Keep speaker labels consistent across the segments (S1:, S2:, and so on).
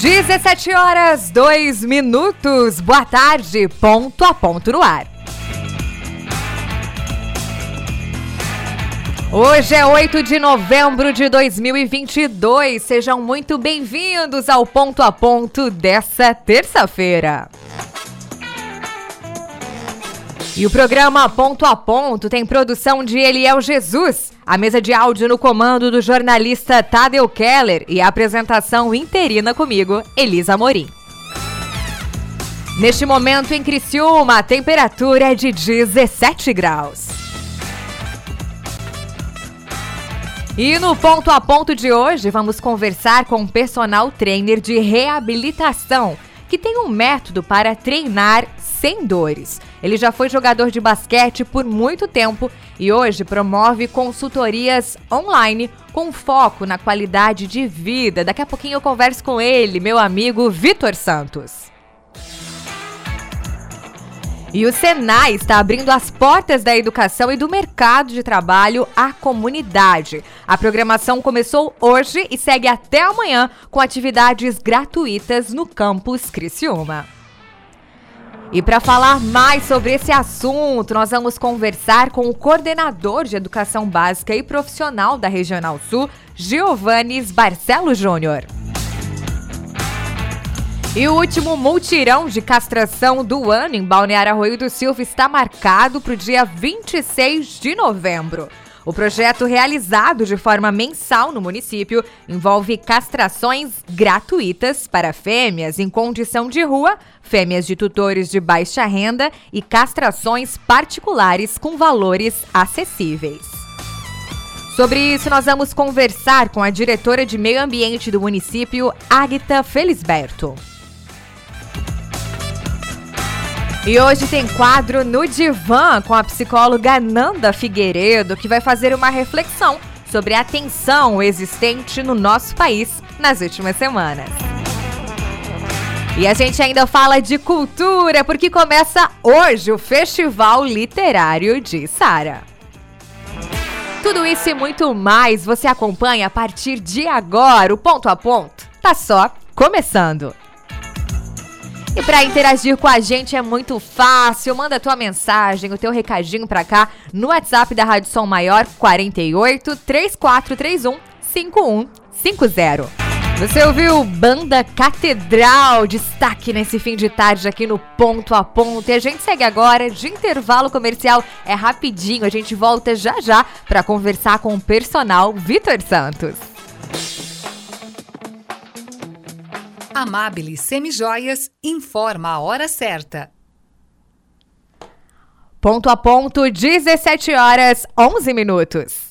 S1: 17 horas, 2 minutos. Boa tarde, ponto a ponto no ar. Hoje é 8 de novembro de 2022. Sejam muito bem-vindos ao ponto a ponto dessa terça-feira. E o programa Ponto a Ponto tem produção de Eliel Jesus, a mesa de áudio no comando do jornalista Tadeu Keller e a apresentação interina comigo, Elisa Morim. Neste momento em Criciúma, a temperatura é de 17 graus. E no ponto a ponto de hoje, vamos conversar com um personal trainer de reabilitação que tem um método para treinar sem dores. Ele já foi jogador de basquete por muito tempo e hoje promove consultorias online com foco na qualidade de vida. Daqui a pouquinho eu converso com ele, meu amigo Vitor Santos. E o Senai está abrindo as portas da educação e do mercado de trabalho à comunidade. A programação começou hoje e segue até amanhã com atividades gratuitas no campus Criciúma. E para falar mais sobre esse assunto, nós vamos conversar com o coordenador de educação básica e profissional da Regional Sul, Giovannis Barcelo Júnior. E o último multirão de castração do ano em Balneário Arroio do Silva está marcado para o dia 26 de novembro. O projeto, realizado de forma mensal no município, envolve castrações gratuitas para fêmeas em condição de rua, fêmeas de tutores de baixa renda e castrações particulares com valores acessíveis. Sobre isso, nós vamos conversar com a diretora de Meio Ambiente do município, Agita Felisberto. E hoje tem quadro no Divã com a psicóloga Nanda Figueiredo, que vai fazer uma reflexão sobre a tensão existente no nosso país nas últimas semanas. E a gente ainda fala de cultura, porque começa hoje o Festival Literário de Sara. Tudo isso e muito mais você acompanha a partir de agora. O ponto a ponto tá só começando. E para interagir com a gente é muito fácil. Manda a tua mensagem, o teu recadinho para cá no WhatsApp da Rádio Som Maior 48 3431 5150. Você ouviu Banda Catedral, destaque nesse fim de tarde aqui no Ponto a Ponto. E a gente segue agora de intervalo comercial. É rapidinho, a gente volta já já para conversar com o personal Vitor Santos.
S2: Amabile Semijoias informa a hora certa.
S1: Ponto a ponto, 17 horas 11 minutos.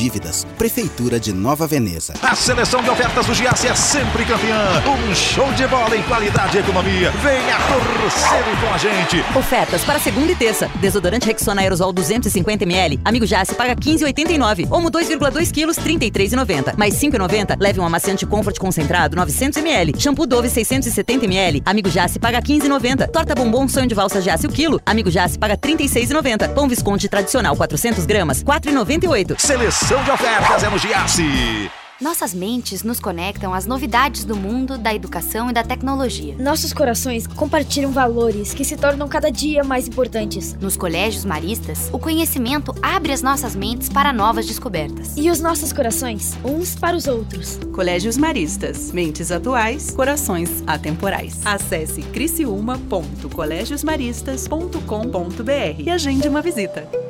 S3: dívidas. Prefeitura de Nova Veneza.
S4: A seleção de ofertas do Giasse é sempre campeã. Um show de bola em qualidade e economia. Venha torcer com a gente.
S5: Ofertas para segunda e terça. Desodorante Rexona Aerosol 250ml. Amigo Jace paga 15,89. Omo 2,2 kg 33,90. Mais 5,90. Leve um amaciante Comfort concentrado 900ml. Shampoo Dove 670ml. Amigo Jace paga 15,90. Torta bombom sonho de valsa Jace o quilo. Amigo Jace paga 36,90. Pão Visconde tradicional 400 gramas 4,98.
S4: Seleção de ofertas é no Giasse.
S6: Nossas mentes nos conectam às novidades do mundo, da educação e da tecnologia.
S7: Nossos corações compartilham valores que se tornam cada dia mais importantes.
S6: Nos colégios maristas, o conhecimento abre as nossas mentes para novas descobertas.
S7: E os nossos corações, uns para os outros.
S8: Colégios Maristas, mentes atuais, corações atemporais. Acesse criciúma.colegiosmaristas.com.br e agende uma visita.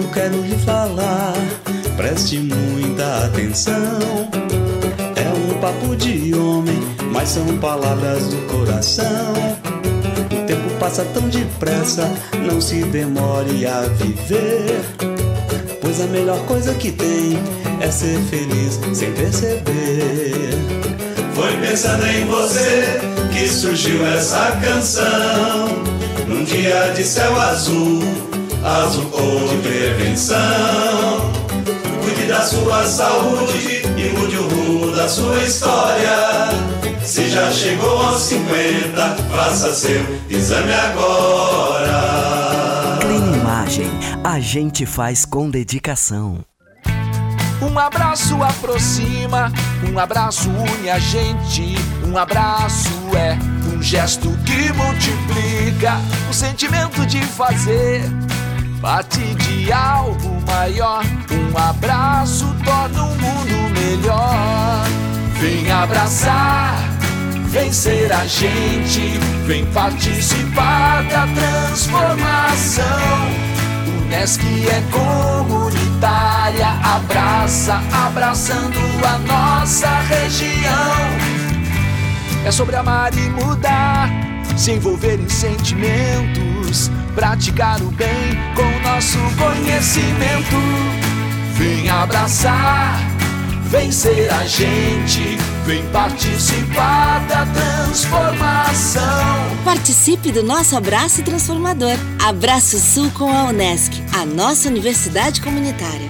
S9: Amigo, quero lhe falar, preste muita atenção. É um papo de homem, mas são palavras do coração. O tempo passa tão depressa, não se demore a viver. Pois a melhor coisa que tem é ser feliz sem perceber. Foi pensando em você que surgiu essa canção. Num dia de céu azul azul cor de prevenção. Cuide da sua saúde e mude o rumo da sua história. Se já chegou aos 50, faça seu exame agora.
S10: Clean Imagem, a gente faz com dedicação.
S11: Um abraço aproxima, um abraço une a gente. Um abraço é um gesto que multiplica o sentimento de fazer parte de algo maior. Um abraço torna o mundo melhor. Vem abraçar, vem ser a gente, vem participar da transformação. Unesc é comunitária, abraça, abraçando a nossa região. É sobre amar e mudar, se envolver em sentimentos praticar o bem com nosso conhecimento. Vem abraçar, vem ser a gente, vem participar da transformação.
S12: Participe do nosso abraço transformador. Abraço Sul com a Unesc, a nossa universidade comunitária.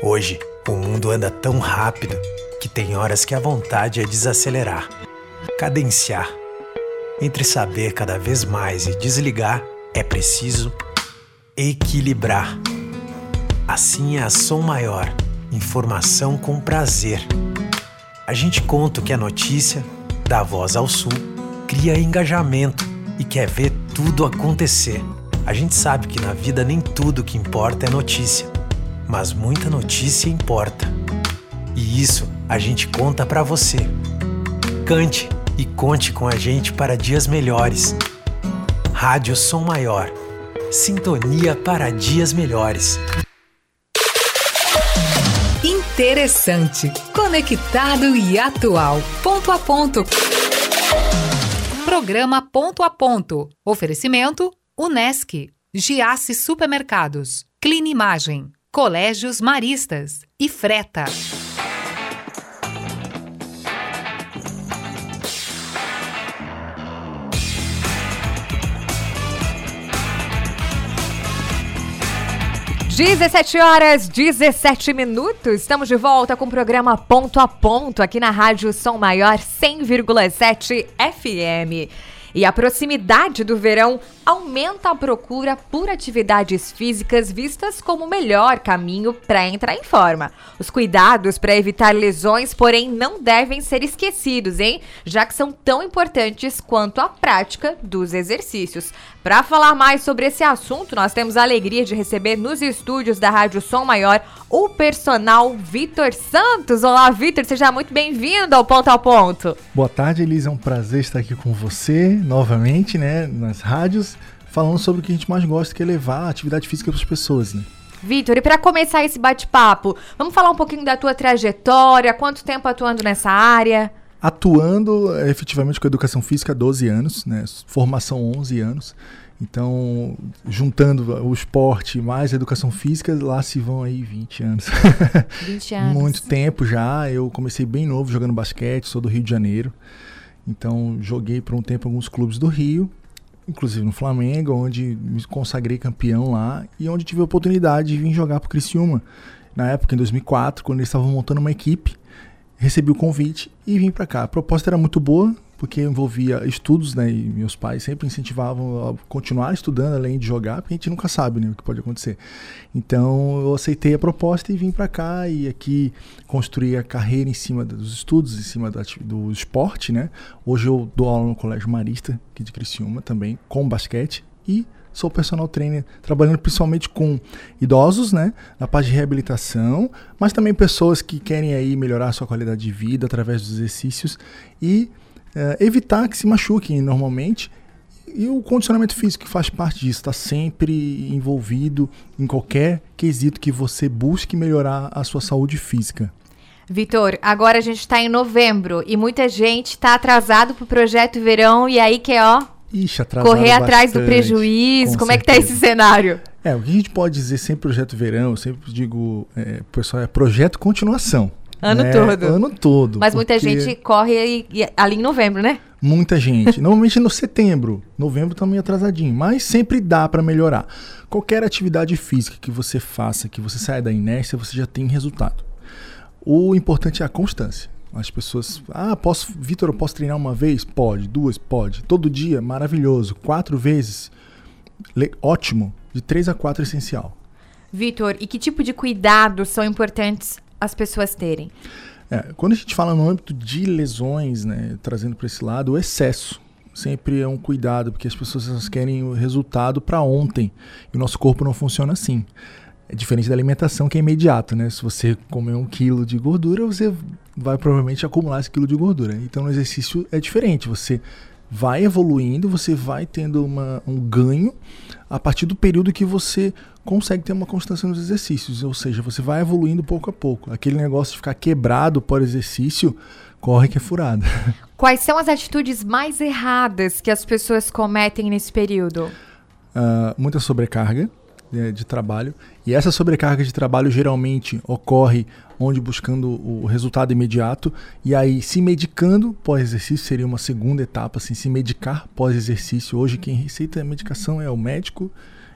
S13: Hoje, o mundo anda tão rápido que tem horas que a vontade é desacelerar, cadenciar entre saber cada vez mais e desligar, é preciso equilibrar. Assim é a som maior, informação com prazer. A gente conta o que é notícia, dá voz ao sul, cria engajamento e quer ver tudo acontecer. A gente sabe que na vida nem tudo que importa é notícia, mas muita notícia importa. E isso a gente conta para você. Cante e conte com a gente para dias melhores. Rádio Som Maior. Sintonia para dias melhores.
S2: Interessante, conectado e atual. Ponto a ponto. Programa Ponto a Ponto. Oferecimento Unesc, Giasse Supermercados, Clean Imagem, Colégios Maristas e Freta.
S1: 17 horas 17 minutos. Estamos de volta com o programa Ponto a Ponto aqui na Rádio Som Maior 100,7 FM. E a proximidade do verão aumenta a procura por atividades físicas vistas como o melhor caminho para entrar em forma. Os cuidados para evitar lesões, porém, não devem ser esquecidos, hein? Já que são tão importantes quanto a prática dos exercícios. Para falar mais sobre esse assunto, nós temos a alegria de receber nos estúdios da Rádio Som Maior o personal Vitor Santos. Olá, Vitor, seja muito bem-vindo ao Ponto a Ponto.
S14: Boa tarde, Elisa. É um prazer estar aqui com você novamente, né, nas rádios falando sobre o que a gente mais gosta, que é levar a atividade física para as pessoas, né?
S1: Vitor, e para começar esse bate-papo, vamos falar um pouquinho da tua trajetória, quanto tempo atuando nessa área?
S14: Atuando é, efetivamente com a educação física há 12 anos, né? formação 11 anos. Então, juntando o esporte mais a educação física, lá se vão aí 20 anos.
S1: 20 anos.
S14: Muito tempo já. Eu comecei bem novo jogando basquete, sou do Rio de Janeiro. Então, joguei por um tempo em alguns clubes do Rio, inclusive no Flamengo, onde me consagrei campeão lá e onde tive a oportunidade de vir jogar para o Criciúma. Na época, em 2004, quando eles estavam montando uma equipe, recebi o convite e vim para cá. A proposta era muito boa, porque envolvia estudos, né? E meus pais sempre incentivavam a continuar estudando além de jogar, porque a gente nunca sabe né, o que pode acontecer. Então eu aceitei a proposta e vim para cá e aqui construí a carreira em cima dos estudos, em cima do, do esporte, né? Hoje eu dou aula no Colégio Marista, aqui de Criciúma, também com basquete e sou personal trainer, trabalhando principalmente com idosos, né, na parte de reabilitação, mas também pessoas que querem aí melhorar a sua qualidade de vida através dos exercícios e é, evitar que se machuquem normalmente. E o condicionamento físico faz parte disso, está sempre envolvido em qualquer quesito que você busque melhorar a sua saúde física.
S1: Vitor, agora a gente está em novembro e muita gente está atrasado para o projeto verão e aí que ó,
S14: Ixi,
S1: correr atrás do prejuízo. Como certeza. é que tá esse cenário?
S14: É, o que a gente pode dizer sempre projeto verão, eu sempre digo, é, pessoal, é projeto continuação.
S1: Ano
S14: né?
S1: todo.
S14: Ano todo.
S1: Mas muita gente corre ali em novembro, né?
S14: Muita gente. Normalmente no setembro. Novembro tá meio atrasadinho. Mas sempre dá para melhorar. Qualquer atividade física que você faça, que você saia da inércia, você já tem resultado. O importante é a constância. As pessoas, ah, posso, Vitor, eu posso treinar uma vez? Pode, duas, pode. Todo dia, maravilhoso. Quatro vezes, ótimo. De três a quatro, essencial.
S1: Vitor, e que tipo de cuidados são importantes as pessoas terem?
S14: É, quando a gente fala no âmbito de lesões, né, trazendo para esse lado, o excesso sempre é um cuidado, porque as pessoas querem o resultado para ontem e o nosso corpo não funciona assim. É diferente da alimentação que é imediato, né? Se você comer um quilo de gordura, você vai provavelmente acumular esse quilo de gordura. Então no exercício é diferente. Você vai evoluindo, você vai tendo uma, um ganho a partir do período que você consegue ter uma constância nos exercícios, ou seja, você vai evoluindo pouco a pouco. Aquele negócio de ficar quebrado por exercício, corre que é furada.
S1: Quais são as atitudes mais erradas que as pessoas cometem nesse período?
S14: Uh, muita sobrecarga né, de trabalho. E essa sobrecarga de trabalho geralmente ocorre onde buscando o resultado imediato e aí se medicando pós-exercício seria uma segunda etapa, assim, se medicar pós-exercício. Hoje quem receita a medicação é o médico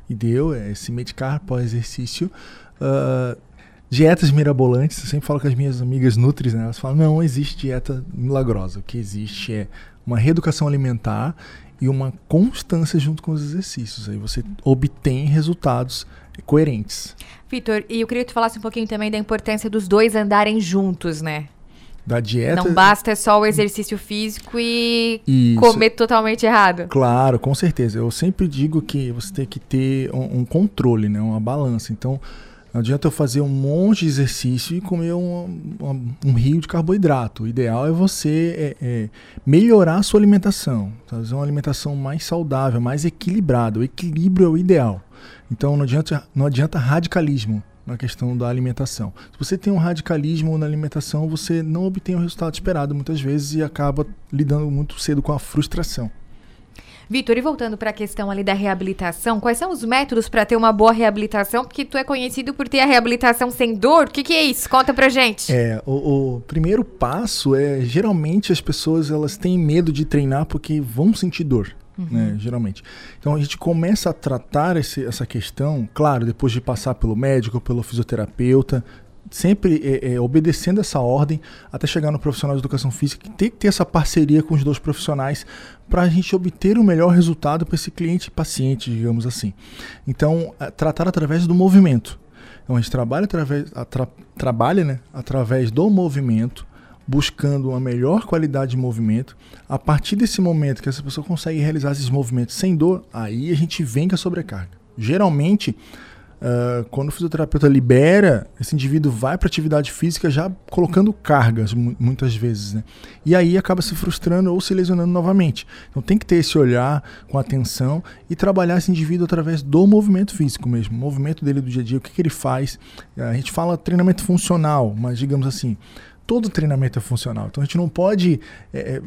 S14: e deu, é se medicar pós-exercício. Uh, dietas mirabolantes, eu sempre falo com as minhas amigas nutris, né? elas falam, não existe dieta milagrosa, o que existe é uma reeducação alimentar e uma constância junto com os exercícios. Aí você obtém resultados coerentes.
S1: Vitor, e eu queria que tu falasse um pouquinho também da importância dos dois andarem juntos, né?
S14: Da dieta.
S1: Não basta só o exercício físico e Isso. comer totalmente errado.
S14: Claro, com certeza. Eu sempre digo que você tem que ter um, um controle, né? uma balança. Então, não adianta eu fazer um monte de exercício e comer um, um, um rio de carboidrato. O ideal é você é, é melhorar a sua alimentação, fazer uma alimentação mais saudável, mais equilibrada. O equilíbrio é o ideal. Então não adianta, não adianta radicalismo na questão da alimentação. Se você tem um radicalismo na alimentação, você não obtém o resultado esperado muitas vezes e acaba lidando muito cedo com a frustração.
S1: Vitor, e voltando para a questão ali da reabilitação, quais são os métodos para ter uma boa reabilitação? Porque tu é conhecido por ter a reabilitação sem dor. O que, que é isso? Conta pra gente.
S14: É, o, o, primeiro passo é geralmente as pessoas elas têm medo de treinar porque vão sentir dor. Uhum. Né, geralmente. Então a gente começa a tratar esse, essa questão, claro, depois de passar pelo médico, pelo fisioterapeuta, sempre é, é, obedecendo essa ordem até chegar no profissional de educação física, que tem que ter essa parceria com os dois profissionais para a gente obter o melhor resultado para esse cliente paciente, digamos assim. Então, é, tratar através do movimento. Então, a gente trabalha através, atra, trabalha, né, através do movimento, buscando uma melhor qualidade de movimento. A partir desse momento que essa pessoa consegue realizar esses movimentos sem dor, aí a gente vem com a sobrecarga. Geralmente, Uh, quando o fisioterapeuta libera, esse indivíduo vai para atividade física já colocando cargas, muitas vezes. Né? E aí acaba se frustrando ou se lesionando novamente. Então tem que ter esse olhar com atenção e trabalhar esse indivíduo através do movimento físico mesmo. O movimento dele do dia a dia, o que, que ele faz. A gente fala treinamento funcional, mas digamos assim, todo treinamento é funcional. Então a gente não pode é,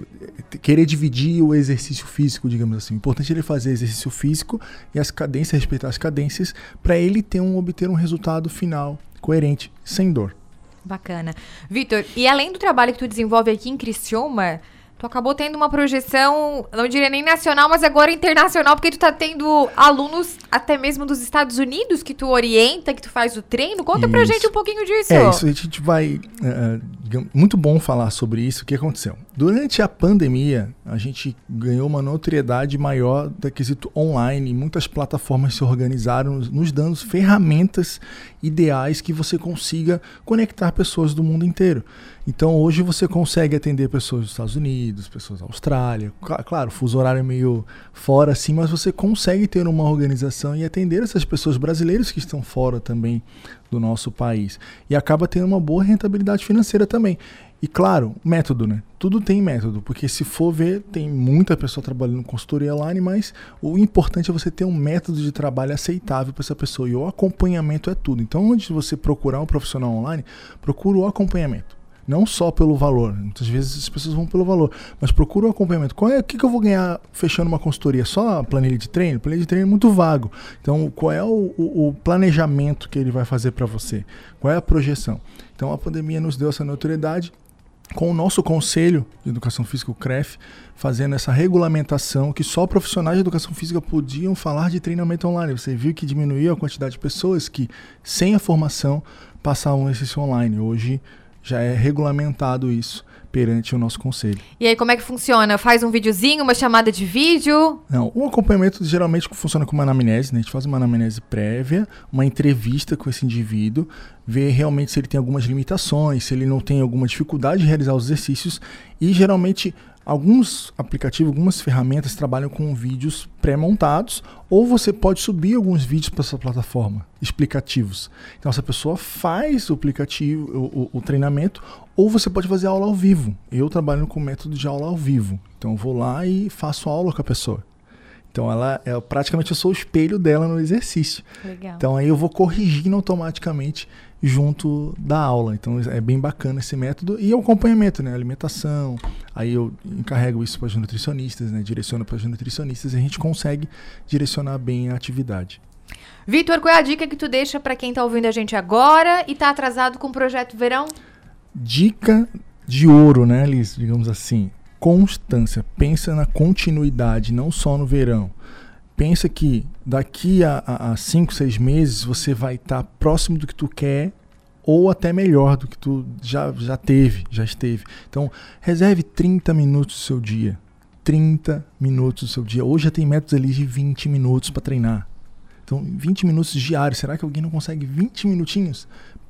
S14: é querer dividir o exercício físico, digamos assim. O importante é ele fazer exercício físico e as cadências, respeitar as cadências, para ele ter um, obter um resultado final coerente, sem dor.
S1: Bacana. Vitor, e além do trabalho que tu desenvolve aqui em Criciúma, Tu acabou tendo uma projeção, não diria nem nacional, mas agora internacional, porque tu tá tendo alunos até mesmo dos Estados Unidos que tu orienta, que tu faz o treino. Conta isso. pra gente um pouquinho disso.
S14: É, isso a gente vai. Uh, muito bom falar sobre isso. O que aconteceu? Durante a pandemia, a gente ganhou uma notoriedade maior da quesito online. Muitas plataformas se organizaram, nos dando ferramentas ideais que você consiga conectar pessoas do mundo inteiro. Então hoje você consegue atender pessoas dos Estados Unidos, pessoas da Austrália. Claro, fuso horário é meio fora assim, mas você consegue ter uma organização e atender essas pessoas brasileiras que estão fora também do nosso país. E acaba tendo uma boa rentabilidade financeira também. E claro, método, né? Tudo tem método, porque se for ver, tem muita pessoa trabalhando com consultoria online, mas o importante é você ter um método de trabalho aceitável para essa pessoa. E o acompanhamento é tudo. Então, antes de você procurar um profissional online, procura o acompanhamento. Não só pelo valor. Muitas vezes as pessoas vão pelo valor. Mas procura um acompanhamento. Qual é, o que, que eu vou ganhar fechando uma consultoria? Só a planilha de treino? Planilha de treino é muito vago. Então, qual é o, o, o planejamento que ele vai fazer para você? Qual é a projeção? Então, a pandemia nos deu essa notoriedade com o nosso Conselho de Educação Física, o CREF, fazendo essa regulamentação que só profissionais de educação física podiam falar de treinamento online. Você viu que diminuiu a quantidade de pessoas que, sem a formação, passavam esse online. Hoje, já é regulamentado isso perante o nosso conselho.
S1: E aí, como é que funciona? Faz um videozinho, uma chamada de vídeo?
S14: Não, o acompanhamento geralmente funciona com uma anamnese, né? A gente faz uma anamnese prévia, uma entrevista com esse indivíduo, ver realmente se ele tem algumas limitações, se ele não tem alguma dificuldade de realizar os exercícios e geralmente Alguns aplicativos, algumas ferramentas trabalham com vídeos pré-montados, ou você pode subir alguns vídeos para essa plataforma explicativos. Então, essa pessoa faz o aplicativo, o, o, o, treinamento, ou você pode fazer aula ao vivo. Eu trabalho com o método de aula ao vivo. Então, eu vou lá e faço aula com a pessoa. Então ela é praticamente eu sou o espelho dela no exercício. Legal. Então aí eu vou corrigindo automaticamente junto da aula. Então é bem bacana esse método e o acompanhamento, né? Alimentação. Aí eu encarrego isso para os nutricionistas, né? Direciono para os nutricionistas e a gente consegue direcionar bem a atividade.
S1: Vitor, qual é a dica que tu deixa para quem está ouvindo a gente agora e está atrasado com o projeto Verão?
S14: Dica de ouro, né, Liz? Digamos assim constância, pensa na continuidade, não só no verão. Pensa que daqui a 5, 6 meses você vai estar tá próximo do que tu quer ou até melhor do que tu já, já teve, já esteve. Então, reserve 30 minutos do seu dia. 30 minutos do seu dia. Hoje já tem métodos ali de 20 minutos para treinar. Então, 20 minutos diários. Será que alguém não consegue 20 minutinhos?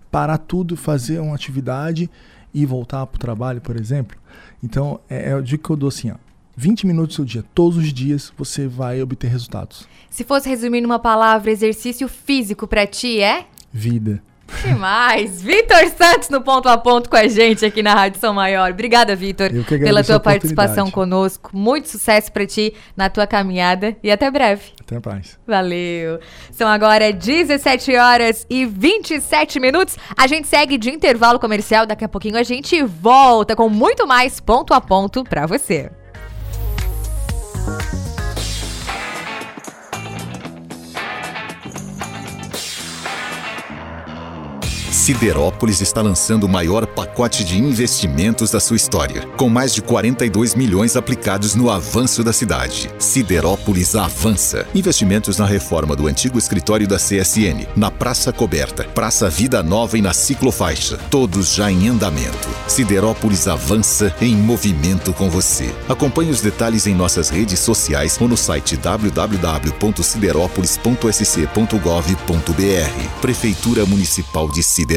S14: Parar tudo, fazer uma atividade e voltar para o trabalho, por exemplo. Então, é, é o dica que eu dou assim, ó. 20 minutos do seu dia, todos os dias, você vai obter resultados.
S1: Se fosse resumir numa palavra, exercício físico para ti é?
S14: Vida.
S1: Demais! Vitor Santos no ponto a ponto com a gente aqui na Rádio São Maior. Obrigada, Vitor, pela tua participação conosco. Muito sucesso para ti na tua caminhada e até breve.
S14: Até mais.
S1: Valeu. São agora 17 horas e 27 minutos. A gente segue de intervalo comercial. Daqui a pouquinho a gente volta com muito mais ponto a ponto para você.
S15: Siderópolis está lançando o maior pacote de investimentos da sua história, com mais de 42 milhões aplicados no avanço da cidade. Siderópolis avança. Investimentos na reforma do antigo escritório da CSN, na Praça Coberta, Praça Vida Nova e na Ciclofaixa, todos já em andamento. Siderópolis avança em movimento com você. Acompanhe os detalhes em nossas redes sociais ou no site www.siderópolis.sc.gov.br. Prefeitura Municipal de Siderópolis.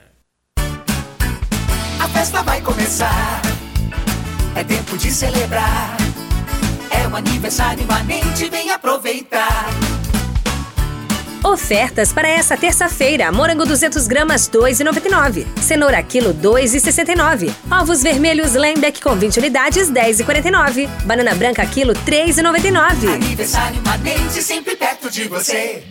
S16: A festa vai começar. É tempo de celebrar. É um aniversário imanente, vem aproveitar.
S17: Ofertas para essa terça-feira: morango 200 gramas 2,99, cenoura quilo 2,69, ovos vermelhos Lembeck com 20 unidades 10,49, banana branca quilo 3,99.
S16: Aniversário imanente sempre perto de você.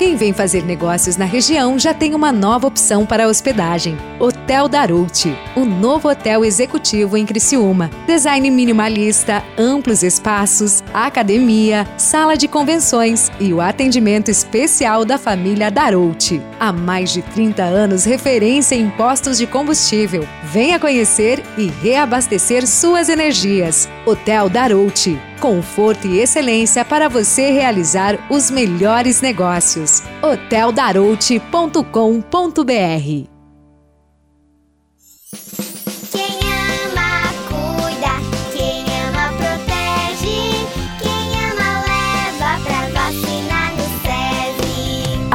S2: Quem vem fazer negócios na região já tem uma nova opção para hospedagem. Hotel Darouti, o novo hotel executivo em Criciúma. Design minimalista, amplos espaços, academia, sala de convenções e o atendimento especial da família Darouti. Há mais de 30 anos referência em postos de combustível. Venha conhecer e reabastecer suas energias. Hotel Darouti conforto e excelência para você realizar os melhores negócios. hoteldarouti.com.br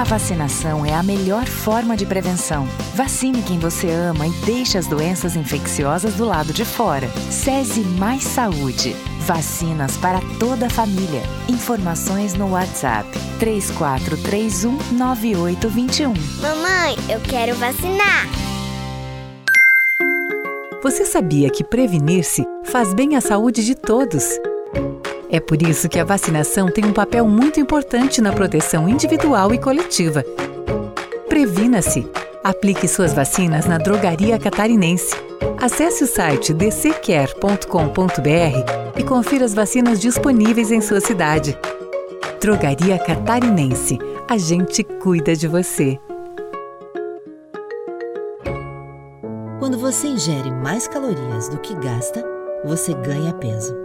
S18: vacinação é a melhor forma de prevenção. Vacine quem você ama e deixe as doenças infecciosas do lado de fora. SESI Mais Saúde. Vacinas para toda a família. Informações no WhatsApp 3431 9821.
S19: Mamãe, eu quero vacinar.
S2: Você sabia que prevenir-se faz bem à saúde de todos? É por isso que a vacinação tem um papel muito importante na proteção individual e coletiva. Previna-se. Aplique suas vacinas na Drogaria Catarinense. Acesse o site dccare.com.br e confira as vacinas disponíveis em sua cidade. Drogaria Catarinense. A gente cuida de você.
S20: Quando você ingere mais calorias do que gasta, você ganha peso.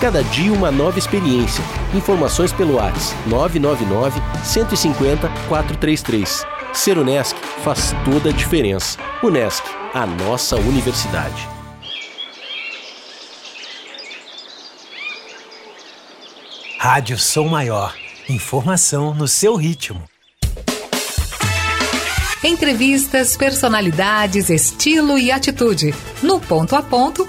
S21: Cada dia uma nova experiência. Informações pelo WhatsApp 999 150 433. Ser Unesc faz toda a diferença. Unesc, a nossa universidade.
S13: Rádio Som Maior. Informação no seu ritmo.
S2: Entrevistas, personalidades, estilo e atitude. No ponto a ponto.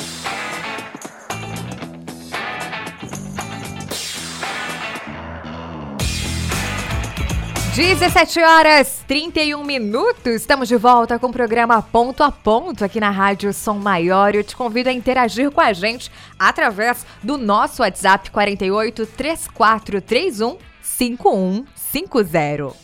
S1: Dezessete horas 31 minutos. Estamos de volta com o programa Ponto a Ponto aqui na Rádio Som Maior. Eu te convido a interagir com a gente através do nosso WhatsApp 48 3431 5150.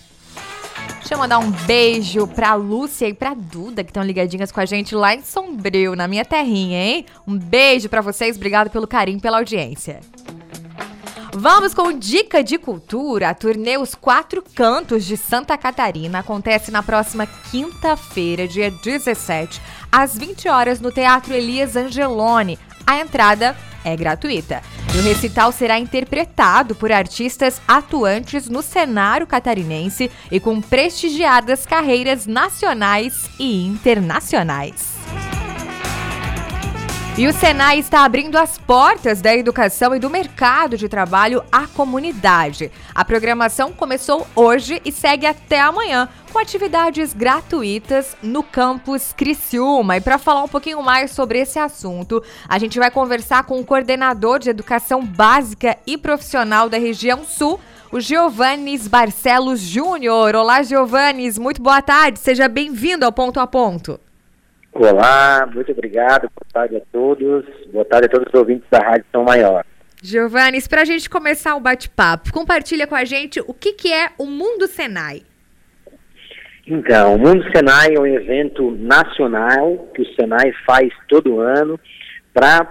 S1: Deixa eu mandar um beijo pra Lúcia e pra Duda, que estão ligadinhas com a gente lá em Sombrio, na minha terrinha, hein? Um beijo pra vocês, obrigado pelo carinho, pela audiência. Vamos com dica de cultura. A turnê Os Quatro Cantos de Santa Catarina acontece na próxima quinta-feira, dia 17, às 20 horas no Teatro Elias Angeloni. A entrada é gratuita. E o recital será interpretado por artistas atuantes no cenário catarinense e com prestigiadas carreiras nacionais e internacionais. E o Senai está abrindo as portas da educação e do mercado de trabalho à comunidade. A programação começou hoje e segue até amanhã, com atividades gratuitas no campus Criciúma. E para falar um pouquinho mais sobre esse assunto, a gente vai conversar com o coordenador de educação básica e profissional da região Sul, o Giovannis Barcelos Júnior. Olá, Giovannis, muito boa tarde, seja bem-vindo ao Ponto a Ponto.
S22: Olá, muito obrigado, boa tarde a todos, boa tarde a todos os ouvintes da Rádio São Maior.
S1: Giovannis, para a gente começar o bate-papo, compartilha com a gente o que, que é o Mundo Senai.
S22: Então, o Mundo Senai é um evento nacional que o Senai faz todo ano para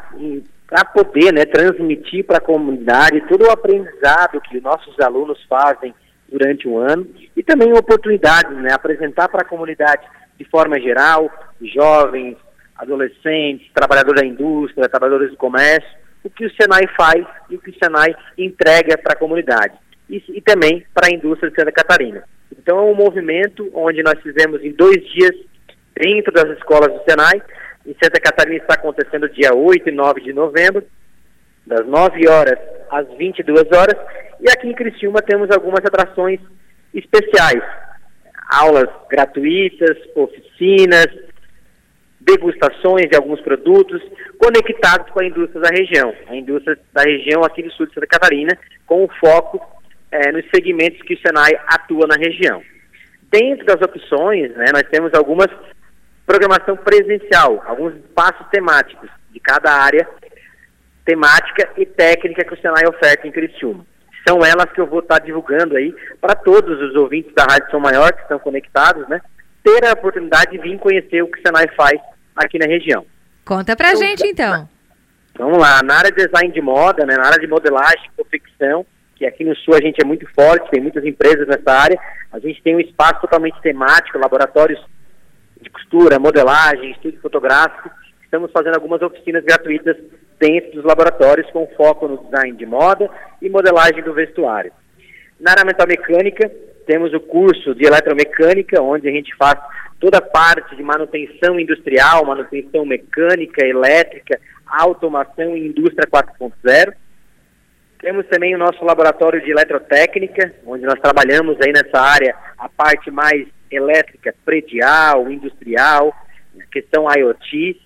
S22: poder né, transmitir para a comunidade todo o aprendizado que nossos alunos fazem durante o ano e também oportunidades, né, apresentar para a comunidade de forma geral, jovens, adolescentes, trabalhadores da indústria, trabalhadores do comércio, o que o Senai faz e o que o Senai entrega para a comunidade e, e também para a indústria de Santa Catarina. Então é um movimento onde nós fizemos em dois dias dentro das escolas do Senai. Em Santa Catarina está acontecendo dia 8 e 9 de novembro, das 9 horas às 22 horas. E aqui em Criciúma temos algumas atrações especiais aulas gratuitas, oficinas, degustações de alguns produtos conectados com a indústria da região. A indústria da região aqui do sul de Santa Catarina, com foco é, nos segmentos que o Senai atua na região. Dentro das opções, né, nós temos algumas programação presencial, alguns espaços temáticos de cada área temática e técnica que o Senai oferta em Criciúma são elas que eu vou estar divulgando aí para todos os ouvintes da Rádio São Maior que estão conectados, né? Ter a oportunidade de vir conhecer o que o Senai faz aqui na região.
S1: Conta pra então, gente então.
S22: Vamos lá, na área de design de moda, né, na área de modelagem, confecção, que aqui no Sul a gente é muito forte, tem muitas empresas nessa área, a gente tem um espaço totalmente temático, laboratórios de costura, modelagem, estúdio fotográfico, estamos fazendo algumas oficinas gratuitas dentro dos laboratórios com foco no design de moda e modelagem do vestuário. Na área mental mecânica, temos o curso de eletromecânica, onde a gente faz toda a parte de manutenção industrial, manutenção mecânica, elétrica, automação e indústria 4.0. Temos também o nosso laboratório de eletrotécnica, onde nós trabalhamos aí nessa área a parte mais elétrica, predial, industrial, questão IoT,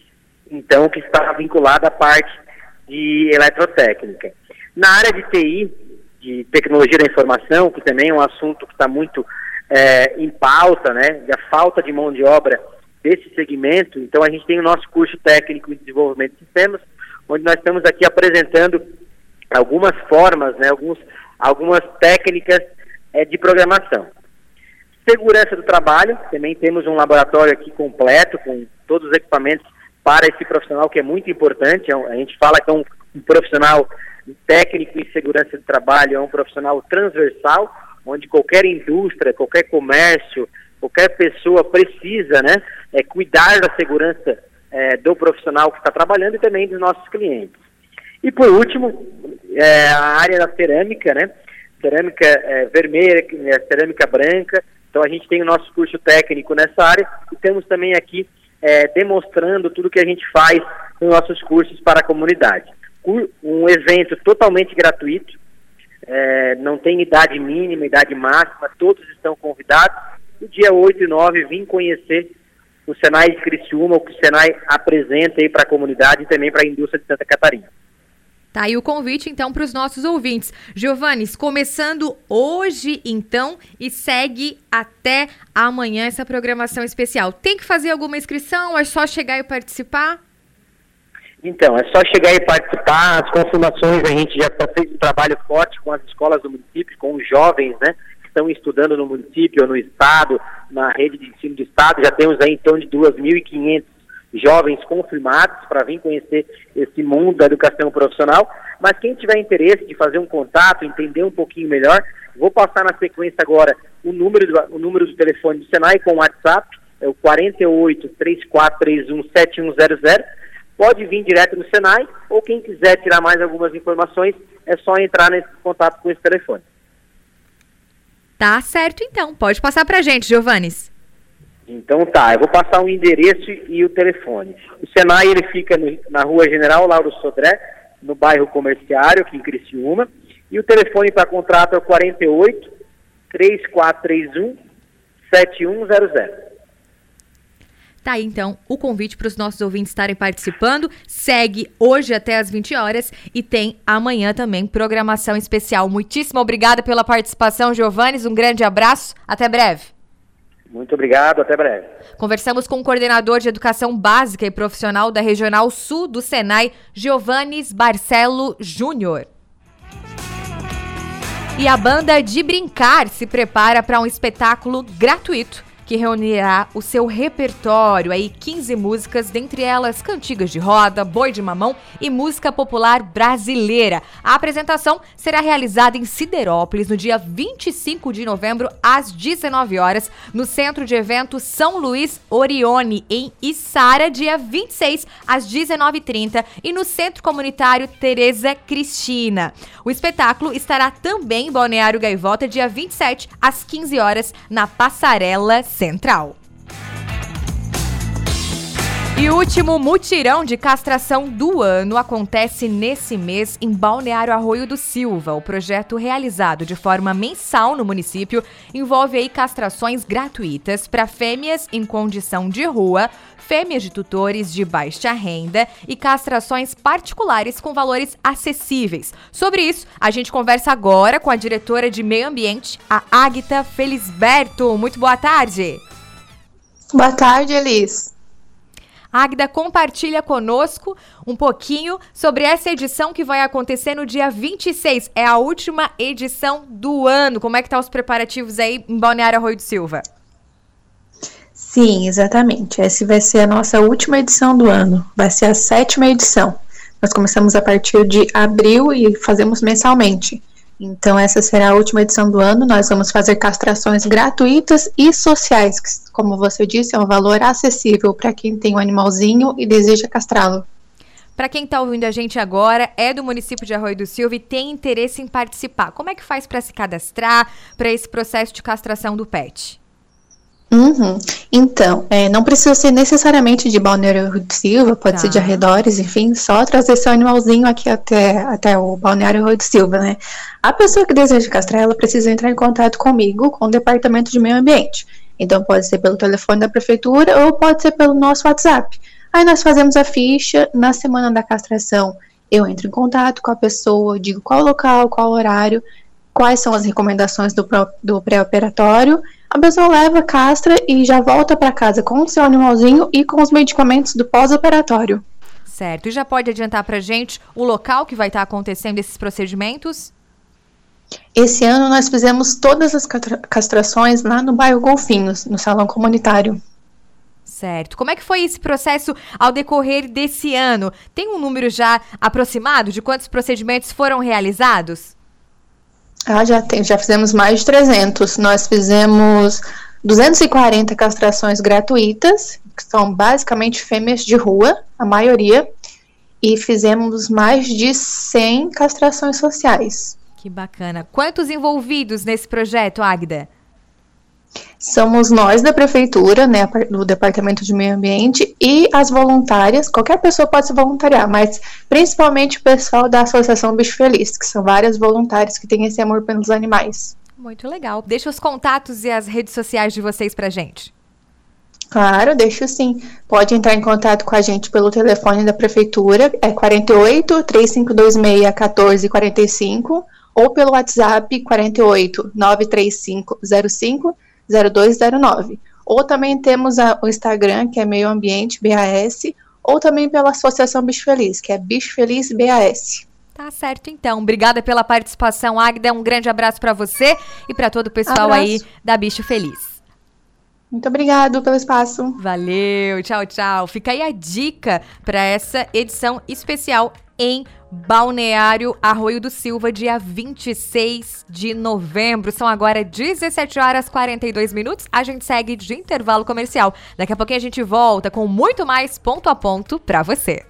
S22: então que está vinculada à parte de eletrotécnica. Na área de TI, de tecnologia da informação, que também é um assunto que está muito é, em pauta, né, da falta de mão de obra desse segmento, então a gente tem o nosso curso técnico de desenvolvimento de sistemas, onde nós estamos aqui apresentando algumas formas, né, alguns, algumas técnicas é, de programação. Segurança do trabalho, também temos um laboratório aqui completo, com todos os equipamentos para esse profissional que é muito importante. É a gente fala que é um, um profissional técnico em segurança de trabalho, é um profissional transversal, onde qualquer indústria, qualquer comércio, qualquer pessoa precisa né, é, cuidar da segurança é, do profissional que está trabalhando e também dos nossos clientes. E por último, é, a área da cerâmica, né? Cerâmica é, vermelha, é, cerâmica branca. Então a gente tem o nosso curso técnico nessa área e temos também aqui é, demonstrando tudo que a gente faz nos nossos cursos para a comunidade. Um evento totalmente gratuito, é, não tem idade mínima, idade máxima, todos estão convidados. No dia 8 e 9, vim conhecer o Senai de Criciúma, o que o Senai apresenta aí para a comunidade e também para a indústria de Santa Catarina.
S1: Tá aí o convite, então, para os nossos ouvintes. Giovannis, começando hoje, então, e segue até amanhã essa programação especial. Tem que fazer alguma inscrição? É só chegar e participar?
S22: Então, é só chegar e participar. As confirmações, a gente já está fazendo um trabalho forte com as escolas do município, com os jovens, né? Que estão estudando no município ou no estado, na rede de ensino do estado. Já temos aí, então, de 2.500 jovens confirmados para vir conhecer esse mundo da educação profissional. Mas quem tiver interesse de fazer um contato, entender um pouquinho melhor, vou passar na sequência agora o número do, o número do telefone do Senai com o WhatsApp, é o 48 3431 7100. Pode vir direto no Senai ou quem quiser tirar mais algumas informações, é só entrar nesse contato com esse telefone.
S1: Tá certo então. Pode passar para gente, Giovannis.
S22: Então tá, eu vou passar o endereço e o telefone. O Senai ele fica no, na rua General Lauro Sodré, no bairro Comerciário, aqui em Criciúma. E o telefone para contrato é o 48 3431 7100.
S1: Tá aí então o convite para os nossos ouvintes estarem participando. Segue hoje até às 20 horas e tem amanhã também programação especial. Muitíssimo obrigada pela participação, Giovannes. Um grande abraço. Até breve.
S22: Muito obrigado, até breve.
S1: Conversamos com o coordenador de educação básica e profissional da Regional Sul do Senai, Giovannes Barcelo Júnior. E a banda de Brincar se prepara para um espetáculo gratuito que reunirá o seu repertório, aí 15 músicas, dentre elas cantigas de roda, boi de mamão e música popular brasileira. A apresentação será realizada em Siderópolis no dia 25 de novembro às 19 horas, no Centro de Eventos São Luís Orione, em Içara, dia 26 às 19h30 e no Centro Comunitário Tereza Cristina. O espetáculo estará também em Balneário Gaivota dia 27 às 15 horas na Passarela Central. E o último mutirão de castração do ano acontece nesse mês em Balneário Arroio do Silva. O projeto realizado de forma mensal no município envolve aí castrações gratuitas para fêmeas em condição de rua, fêmeas de tutores de baixa renda e castrações particulares com valores acessíveis. Sobre isso, a gente conversa agora com a diretora de Meio Ambiente, a Águita Felisberto. Muito boa tarde.
S23: Boa tarde, Elis.
S1: Agda compartilha conosco um pouquinho sobre essa edição que vai acontecer no dia 26. É a última edição do ano. Como é que tá os preparativos aí em Balneário Arroio do Silva?
S23: Sim, exatamente. Essa vai ser a nossa última edição do ano. Vai ser a sétima edição. Nós começamos a partir de abril e fazemos mensalmente. Então, essa será a última edição do ano. Nós vamos fazer castrações gratuitas e sociais, que, como você disse, é um valor acessível para quem tem um animalzinho e deseja castrá-lo.
S1: Para quem está ouvindo a gente agora, é do município de Arroio do Silva e tem interesse em participar. Como é que faz para se cadastrar para esse processo de castração do pet?
S23: Uhum. Então, é, não precisa ser necessariamente de Balneário Rui do Silva, pode tá. ser de arredores, enfim, só trazer seu animalzinho aqui até, até o Balneário Rui do Silva, né? A pessoa que deseja castrar, ela precisa entrar em contato comigo, com o Departamento de Meio Ambiente. Então, pode ser pelo telefone da prefeitura ou pode ser pelo nosso WhatsApp. Aí nós fazemos a ficha, na semana da castração, eu entro em contato com a pessoa, digo qual local, qual horário, quais são as recomendações do, do pré-operatório, a pessoa leva, castra e já volta para casa com o seu animalzinho e com os medicamentos do pós-operatório.
S1: Certo. E já pode adiantar para gente o local que vai estar tá acontecendo esses procedimentos?
S23: Esse ano nós fizemos todas as castrações lá no bairro Golfinhos, no salão comunitário.
S1: Certo. Como é que foi esse processo ao decorrer desse ano? Tem um número já aproximado de quantos procedimentos foram realizados?
S23: Ah, já, tem, já fizemos mais de 300. Nós fizemos 240 castrações gratuitas, que são basicamente fêmeas de rua, a maioria, e fizemos mais de 100 castrações sociais.
S1: Que bacana. Quantos envolvidos nesse projeto, Agda?
S23: Somos nós da prefeitura, né, do Departamento de Meio Ambiente e as voluntárias. Qualquer pessoa pode se voluntariar, mas principalmente o pessoal da Associação Bicho Feliz, que são várias voluntárias que têm esse amor pelos animais.
S1: Muito legal. Deixa os contatos e as redes sociais de vocês pra gente.
S23: Claro, deixo sim. Pode entrar em contato com a gente pelo telefone da prefeitura, é 48 3526 1445 ou pelo WhatsApp 48 935 05 0209. Ou também temos a, o Instagram, que é Meio Ambiente BAS, ou também pela Associação Bicho Feliz, que é Bicho Feliz BAS.
S1: Tá certo, então. Obrigada pela participação, Agda. Um grande abraço para você e para todo o pessoal abraço. aí da Bicho Feliz.
S23: Muito obrigado pelo espaço.
S1: Valeu, tchau, tchau. Fica aí a dica para essa edição especial em Balneário Arroio do Silva, dia 26 de novembro. São agora 17 horas 42 minutos. A gente segue de intervalo comercial. Daqui a pouquinho a gente volta com muito mais ponto a ponto para você.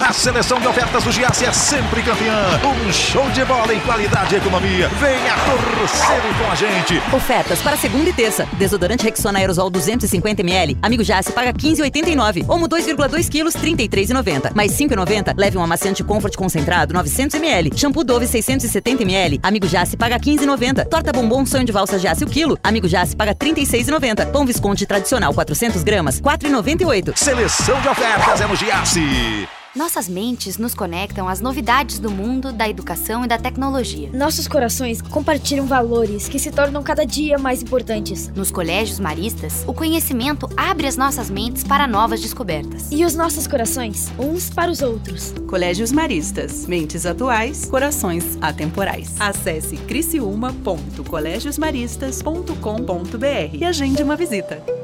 S24: A seleção de ofertas do Giasse é sempre campeã. Um show de bola em qualidade e economia. Venha torcer com a gente.
S5: Ofertas para segunda e terça. Desodorante Rexona Aerosol 250ml. Amigo Jace paga 15,89. Omo 2,2 kg 33,90. Mais 5,90. Leve um amaciante Comfort concentrado 900ml. Shampoo Dove 670ml. Amigo Jace paga 15,90. Torta bombom sonho de valsa Jace o quilo. Amigo Jace paga 36,90. Pão Visconde tradicional 400 gramas 4,98.
S24: Seleção de ofertas é no Giasse.
S25: Nossas mentes nos conectam às novidades do mundo, da educação e da tecnologia.
S26: Nossos corações compartilham valores que se tornam cada dia mais importantes.
S25: Nos colégios maristas, o conhecimento abre as nossas mentes para novas descobertas.
S26: E os nossos corações, uns para os outros.
S8: Colégios Maristas. Mentes atuais, corações atemporais. Acesse criciúma.colegiosmaristas.com.br e agende uma visita.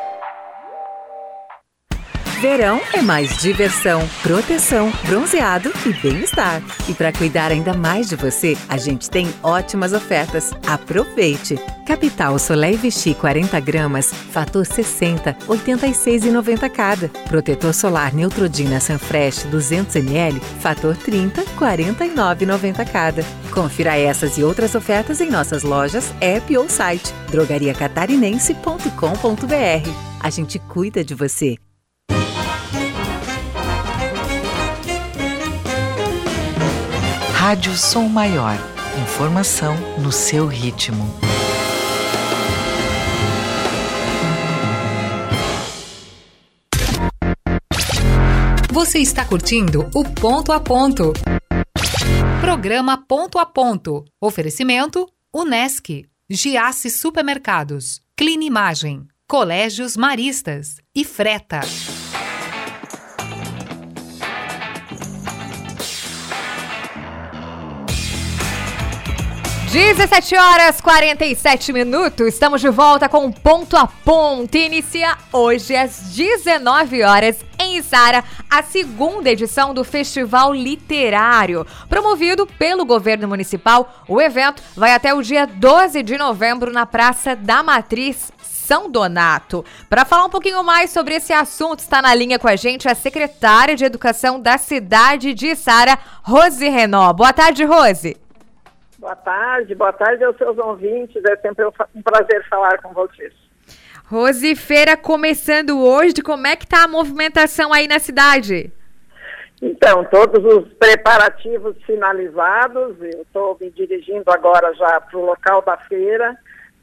S18: Verão é mais diversão, proteção, bronzeado e bem-estar. E para cuidar ainda mais de você, a gente tem ótimas ofertas. Aproveite! Capital Soleil Vichy 40 gramas, fator 60, 86,90 cada. Protetor solar Neutrodina Sunfresh 200 ml, fator 30, 49,90 cada. Confira essas e outras ofertas em nossas lojas, app ou site drogariacatarinense.com.br. A gente cuida de você. Rádio Som Maior. Informação no seu ritmo.
S2: Você está curtindo o Ponto a Ponto. Programa Ponto a Ponto. Oferecimento: Unesc, Giasse Supermercados, Clean Imagem, Colégios Maristas,
S27: e freta.
S1: 17 horas 47 minutos, estamos de volta com Ponto a Ponto. Inicia hoje às 19 horas em Sara a segunda edição do Festival Literário. Promovido pelo governo municipal, o evento vai até o dia 12 de novembro na Praça da Matriz, são Donato. Para falar um pouquinho mais sobre esse assunto, está na linha com a gente a secretária de Educação da cidade de Sara, Rose Renó. Boa tarde, Rose.
S28: Boa tarde, boa tarde aos seus ouvintes. É sempre um prazer falar com vocês.
S1: Rose, feira começando hoje. Como é que está a movimentação aí na cidade?
S28: Então, todos os preparativos finalizados. Eu estou me dirigindo agora já para o local da feira.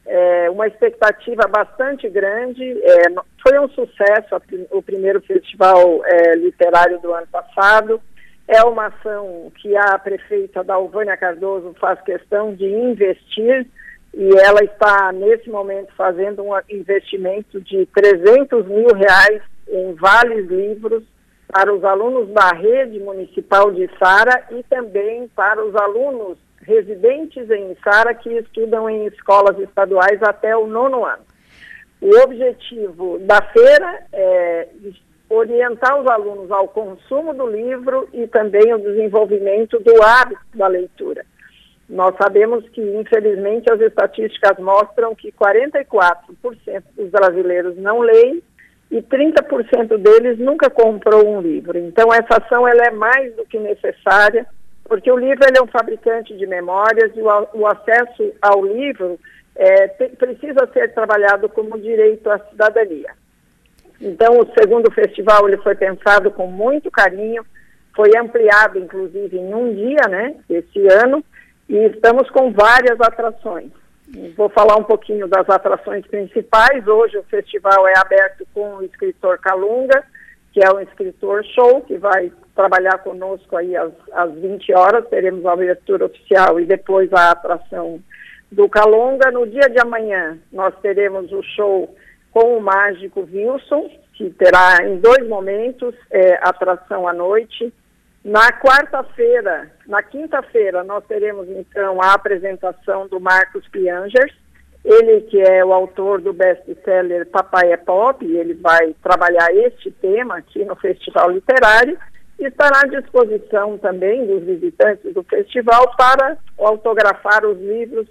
S28: É uma expectativa bastante grande. É, foi um sucesso a, o primeiro festival é, literário do ano passado. É uma ação que a prefeita Dalvânia Cardoso faz questão de investir e ela está, nesse momento, fazendo um investimento de 300 mil reais em vales livros para os alunos da rede municipal de Sara e também para os alunos residentes em Sara que estudam em escolas estaduais até o nono ano. O objetivo da feira é orientar os alunos ao consumo do livro e também o desenvolvimento do hábito da leitura. Nós sabemos que, infelizmente, as estatísticas mostram que 44% dos brasileiros não leem e 30% deles nunca comprou um livro. Então, essa ação ela é mais do que necessária, porque o livro ele é um fabricante de memórias e o, o acesso ao livro é, te, precisa ser trabalhado como direito à cidadania. Então, o segundo festival ele foi pensado com muito carinho, foi ampliado, inclusive, em um dia, né, esse ano, e estamos com várias atrações. Vou falar um pouquinho das atrações principais. Hoje o festival é aberto com o escritor Calunga, que é um escritor show, que vai trabalhar conosco aí às, às 20 horas, teremos a abertura oficial e depois a atração do Calunga. No dia de amanhã, nós teremos o show com o mágico Wilson, que terá em dois momentos é, atração à noite. Na quarta-feira, na quinta-feira, nós teremos então a apresentação do Marcos Piangers, ele que é o autor do best-seller Papai é Pop, ele vai trabalhar este tema aqui no Festival Literário e estará à disposição também dos visitantes do festival para autografar os livros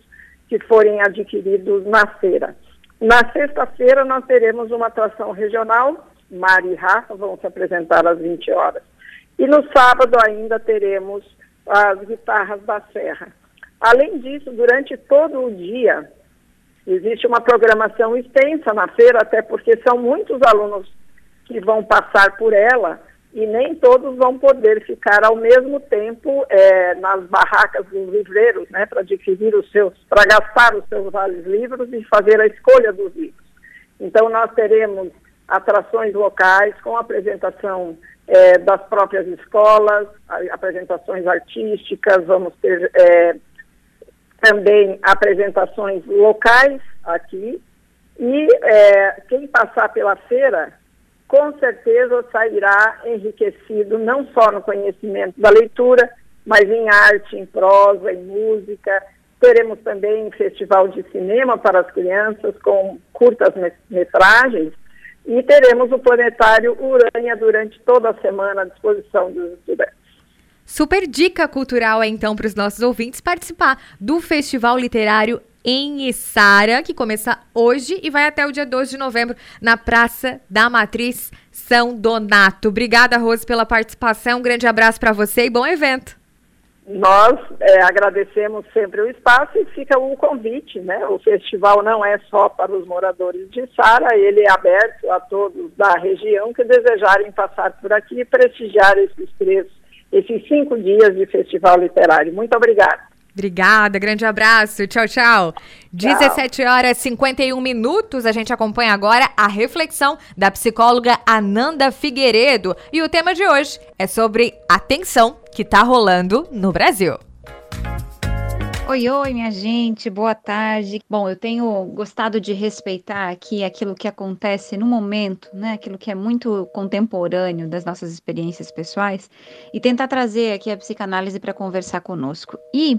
S28: que forem adquiridos na feira. Na sexta-feira nós teremos uma atração regional, Mari e Rafa vão se apresentar às 20 horas. E no sábado ainda teremos as guitarras da Serra. Além disso, durante todo o dia, existe uma programação extensa na feira, até porque são muitos alunos que vão passar por ela e nem todos vão poder ficar ao mesmo tempo é, nas barracas dos livreiros, né, para adquirir os seus, para gastar os seus vales livros e fazer a escolha dos livros. Então nós teremos atrações locais com apresentação é, das próprias escolas, apresentações artísticas, vamos ter é, também apresentações locais aqui e é, quem passar pela feira com certeza sairá enriquecido não só no conhecimento da leitura, mas em arte, em prosa, em música. Teremos também um festival de cinema para as crianças com curtas metragens e teremos o planetário Urânia durante toda a semana à disposição dos estudantes.
S1: Super dica cultural é então para os nossos ouvintes participar do Festival Literário em Içara, que começa hoje e vai até o dia 12 de novembro na Praça da Matriz São Donato. Obrigada, Rose, pela participação. Um grande abraço para você e bom evento.
S28: Nós é, agradecemos sempre o espaço e fica o convite, né? O festival não é só para os moradores de Sara, ele é aberto a todos da região que desejarem passar por aqui e prestigiar esses três, esses cinco dias de festival literário. Muito obrigada.
S1: Obrigada, grande abraço. Tchau, tchau. 17 horas e 51 minutos. A gente acompanha agora a reflexão da psicóloga Ananda Figueiredo. E o tema de hoje é sobre a tensão que está rolando no Brasil.
S27: Oi, oi, minha gente, boa tarde. Bom, eu tenho gostado de respeitar aqui aquilo que acontece no momento, né? Aquilo que é muito contemporâneo das nossas experiências pessoais e tentar trazer aqui a psicanálise para conversar conosco. E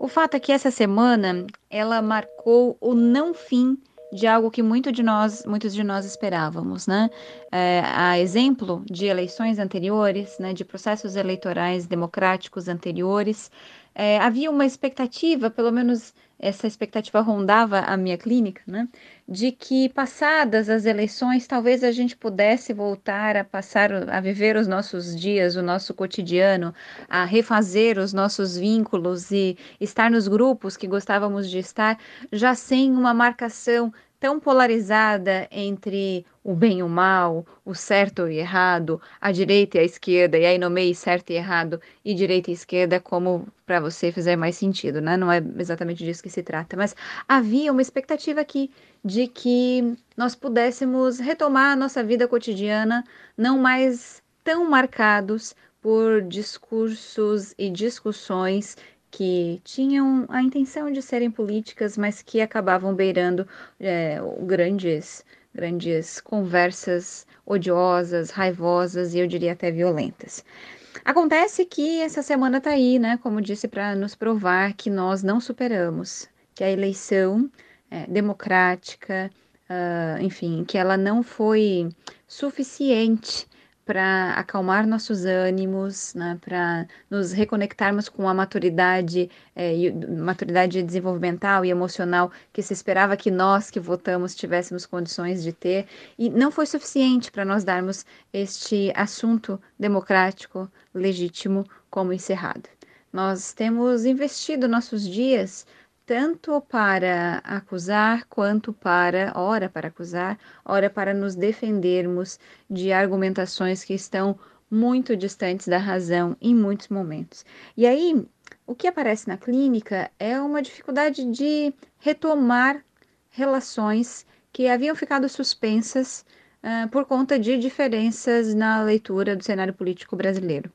S27: o fato é que essa semana ela marcou o não fim de algo que muito de nós, muitos de nós esperávamos, né? É, a exemplo de eleições anteriores, né, de processos eleitorais democráticos anteriores, é, havia uma expectativa, pelo menos essa expectativa rondava a minha clínica, né, de que passadas as eleições, talvez a gente pudesse voltar a passar, a viver os nossos dias, o nosso cotidiano, a refazer os nossos vínculos e estar nos grupos que gostávamos de estar, já sem uma marcação tão polarizada entre o bem e o mal, o certo e errado, a direita e a esquerda, e aí no meio certo e errado, e direita e esquerda, como para você fizer mais sentido, né? Não é exatamente disso que se trata, mas havia uma expectativa aqui de que nós pudéssemos retomar a nossa vida cotidiana, não mais tão marcados por discursos e discussões que tinham a intenção de serem políticas, mas que acabavam beirando é, grandes, grandes conversas odiosas, raivosas e eu diria até violentas. Acontece que essa semana está aí, né? Como disse, para nos provar que nós não superamos, que a eleição é, democrática, uh, enfim, que ela não foi suficiente para acalmar nossos ânimos, né, para nos reconectarmos com a maturidade, é, maturidade desenvolvimental e emocional que se esperava que nós que votamos tivéssemos condições de ter, e não foi suficiente para nós darmos este assunto democrático, legítimo, como encerrado. Nós temos investido nossos dias tanto para acusar quanto para, ora para acusar, ora para nos defendermos de argumentações que estão muito distantes da razão em muitos momentos. E aí, o que aparece na clínica é uma dificuldade de retomar relações que haviam ficado suspensas uh, por conta de diferenças na leitura do cenário político brasileiro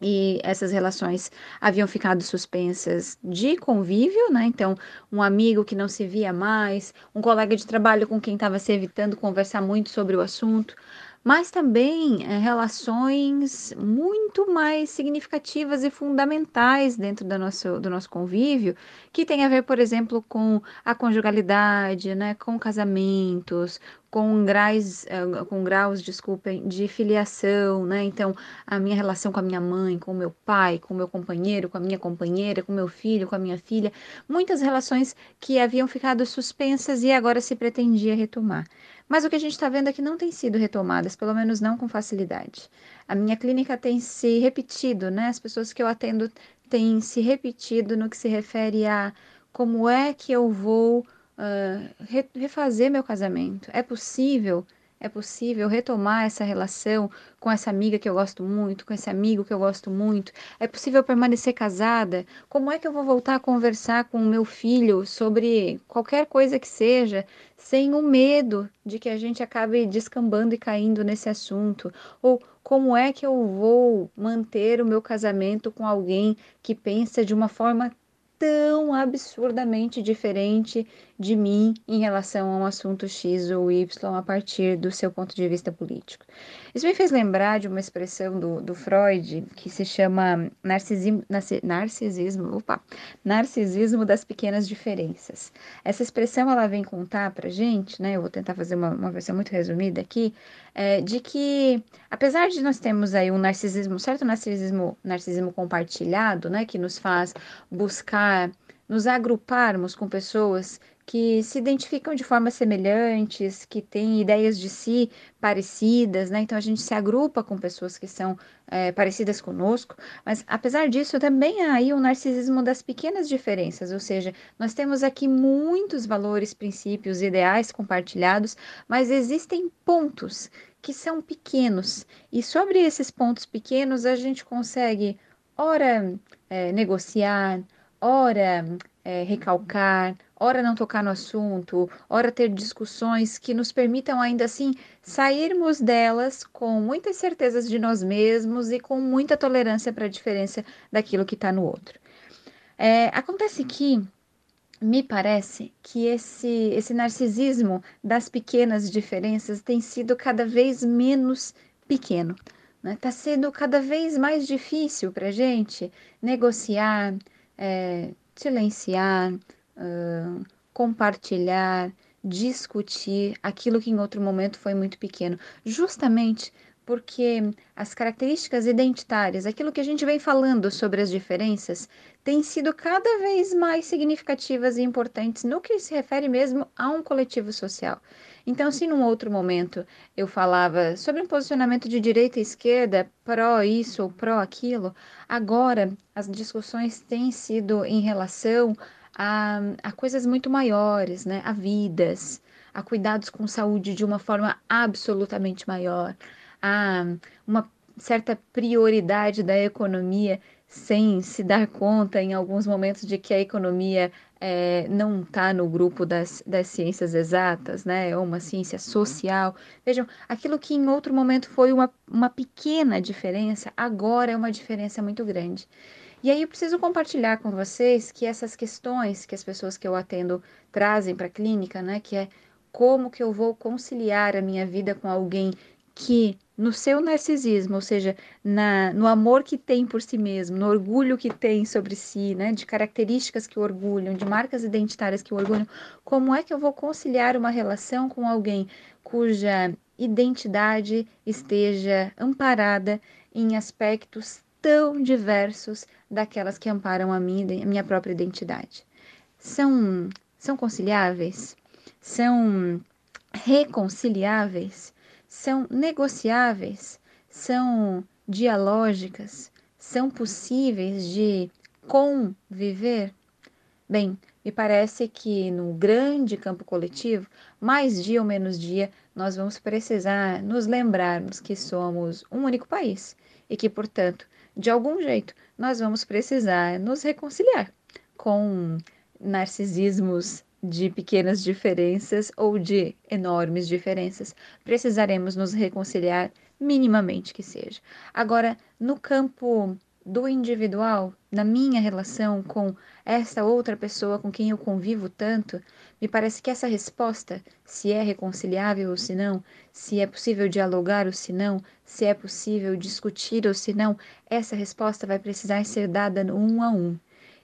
S27: e essas relações haviam ficado suspensas de convívio, né? Então, um amigo que não se via mais, um colega de trabalho com quem estava se evitando conversar muito sobre o assunto, mas também é, relações muito mais significativas e fundamentais dentro do nosso, do nosso convívio, que tem a ver, por exemplo, com a conjugalidade, né, com casamentos, com graus, eh, com graus, desculpem, de filiação, né? Então, a minha relação com a minha mãe, com o meu pai, com o meu companheiro, com a minha companheira, com o meu filho, com a minha filha, muitas relações que haviam ficado suspensas e agora se pretendia retomar. Mas o que a gente está vendo é que não tem sido retomadas, pelo menos não com facilidade. A minha clínica tem se repetido, né? As pessoas que eu atendo têm se repetido no que se refere a como é que eu vou uh, refazer meu casamento. É possível, é possível retomar essa relação com essa amiga que eu gosto muito, com esse amigo que eu gosto muito. É possível permanecer casada. Como é que eu vou voltar a conversar com o meu filho sobre qualquer coisa que seja, sem o medo de que a gente acabe descambando e caindo nesse assunto? Ou como é que eu vou manter o meu casamento com alguém que pensa de uma forma tão absurdamente diferente de mim em relação a um assunto X ou Y a partir do seu ponto de vista político. Isso me fez lembrar de uma expressão do, do Freud que se chama narcisismo, narcisismo, opa, narcisismo das pequenas diferenças. Essa expressão ela vem contar para gente, né? Eu vou tentar fazer uma, uma versão muito resumida aqui, é, de que apesar de nós termos aí um narcisismo, certo narcisismo, narcisismo compartilhado, né, que nos faz buscar nos agruparmos com pessoas que se identificam de formas semelhantes, que têm ideias de si parecidas, né? Então a gente se agrupa com pessoas que são é, parecidas conosco, mas apesar disso também há aí o um narcisismo das pequenas diferenças, ou seja, nós temos aqui muitos valores, princípios, ideais compartilhados, mas existem pontos que são pequenos. E sobre esses pontos pequenos a gente consegue ora é, negociar, ora é, recalcar, ora não tocar no assunto, ora ter discussões que nos permitam ainda assim sairmos delas com muitas certezas de nós mesmos e com muita tolerância para a diferença daquilo que está no outro. É, acontece que me parece que esse, esse narcisismo das pequenas diferenças tem sido cada vez menos pequeno. Está né? Tá sendo cada vez mais difícil para a gente negociar, é, silenciar, uh, compartilhar, discutir aquilo que em outro momento foi muito pequeno, justamente porque as características identitárias, aquilo que a gente vem falando sobre as diferenças, têm sido cada vez mais significativas e importantes no que se refere mesmo a um coletivo social. Então, se num outro momento eu falava sobre um posicionamento de direita e esquerda, pró isso ou pró aquilo, agora as discussões têm sido em relação a, a coisas muito maiores, né? a vidas, a cuidados com saúde de uma forma absolutamente maior a uma certa prioridade da economia sem se dar conta em alguns momentos de que a economia é, não está no grupo das, das ciências exatas, né? É uma ciência social. Vejam, aquilo que em outro momento foi uma, uma pequena diferença, agora é uma diferença muito grande. E aí eu preciso compartilhar com vocês que essas questões que as pessoas que eu atendo trazem para a clínica, né? Que é como que eu vou conciliar a minha vida com alguém que no seu narcisismo, ou seja, na, no amor que tem por si mesmo, no orgulho que tem sobre si, né, de características que o orgulham, de marcas identitárias que o orgulham, como é que eu vou conciliar uma relação com alguém cuja identidade esteja amparada em aspectos tão diversos daquelas que amparam a minha, a minha própria identidade? São, são conciliáveis? São reconciliáveis? São negociáveis, são dialógicas, são possíveis de conviver? Bem, me parece que no grande campo coletivo, mais dia ou menos dia, nós vamos precisar nos lembrarmos que somos um único país e que, portanto, de algum jeito, nós vamos precisar nos reconciliar com narcisismos de pequenas diferenças ou de enormes diferenças, precisaremos nos reconciliar minimamente que seja. Agora, no campo do individual, na minha relação com essa outra pessoa com quem eu convivo tanto, me parece que essa resposta, se é reconciliável ou se não, se é possível dialogar ou se não, se é possível discutir ou se não, essa resposta vai precisar ser dada no um a um.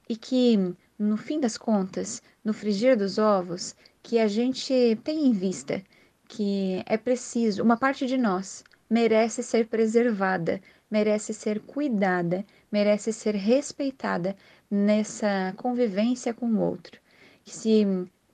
S27: E que no fim das contas, no frigir dos ovos, que a gente tem em vista que é preciso, uma parte de nós merece ser preservada, merece ser cuidada, merece ser respeitada nessa convivência com o outro. Se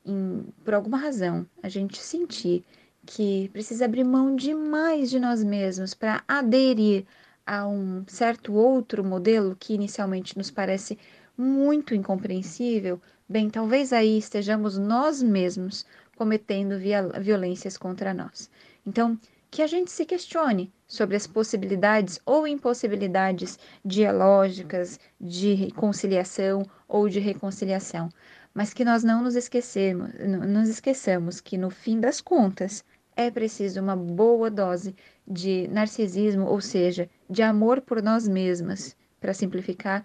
S27: em, por alguma razão a gente sentir que precisa abrir mão demais de nós mesmos para aderir a um certo outro modelo que inicialmente nos parece muito incompreensível, bem, talvez aí estejamos nós mesmos cometendo violências contra nós. Então, que a gente se questione sobre as possibilidades ou impossibilidades dialógicas de conciliação ou de reconciliação, mas que nós não nos esquecemos, nos esqueçamos que no fim das contas é preciso uma boa dose de narcisismo, ou seja, de amor por nós mesmas, para simplificar,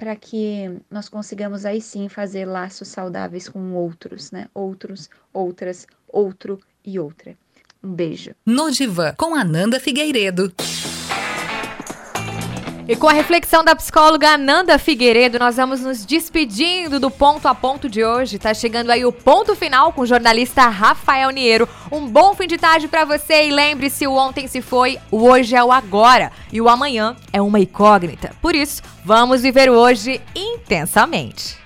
S27: para que nós consigamos aí sim fazer laços saudáveis com outros, né? Outros, outras, outro e outra. Um beijo.
S2: No Divã, com Ananda Figueiredo.
S1: E com a reflexão da psicóloga Ananda Figueiredo, nós vamos nos despedindo do ponto a ponto de hoje. Tá chegando aí o ponto final com o jornalista Rafael Niero. Um bom fim de tarde para você e lembre-se, o ontem se foi, o hoje é o agora e o amanhã é uma incógnita. Por isso, vamos viver hoje intensamente.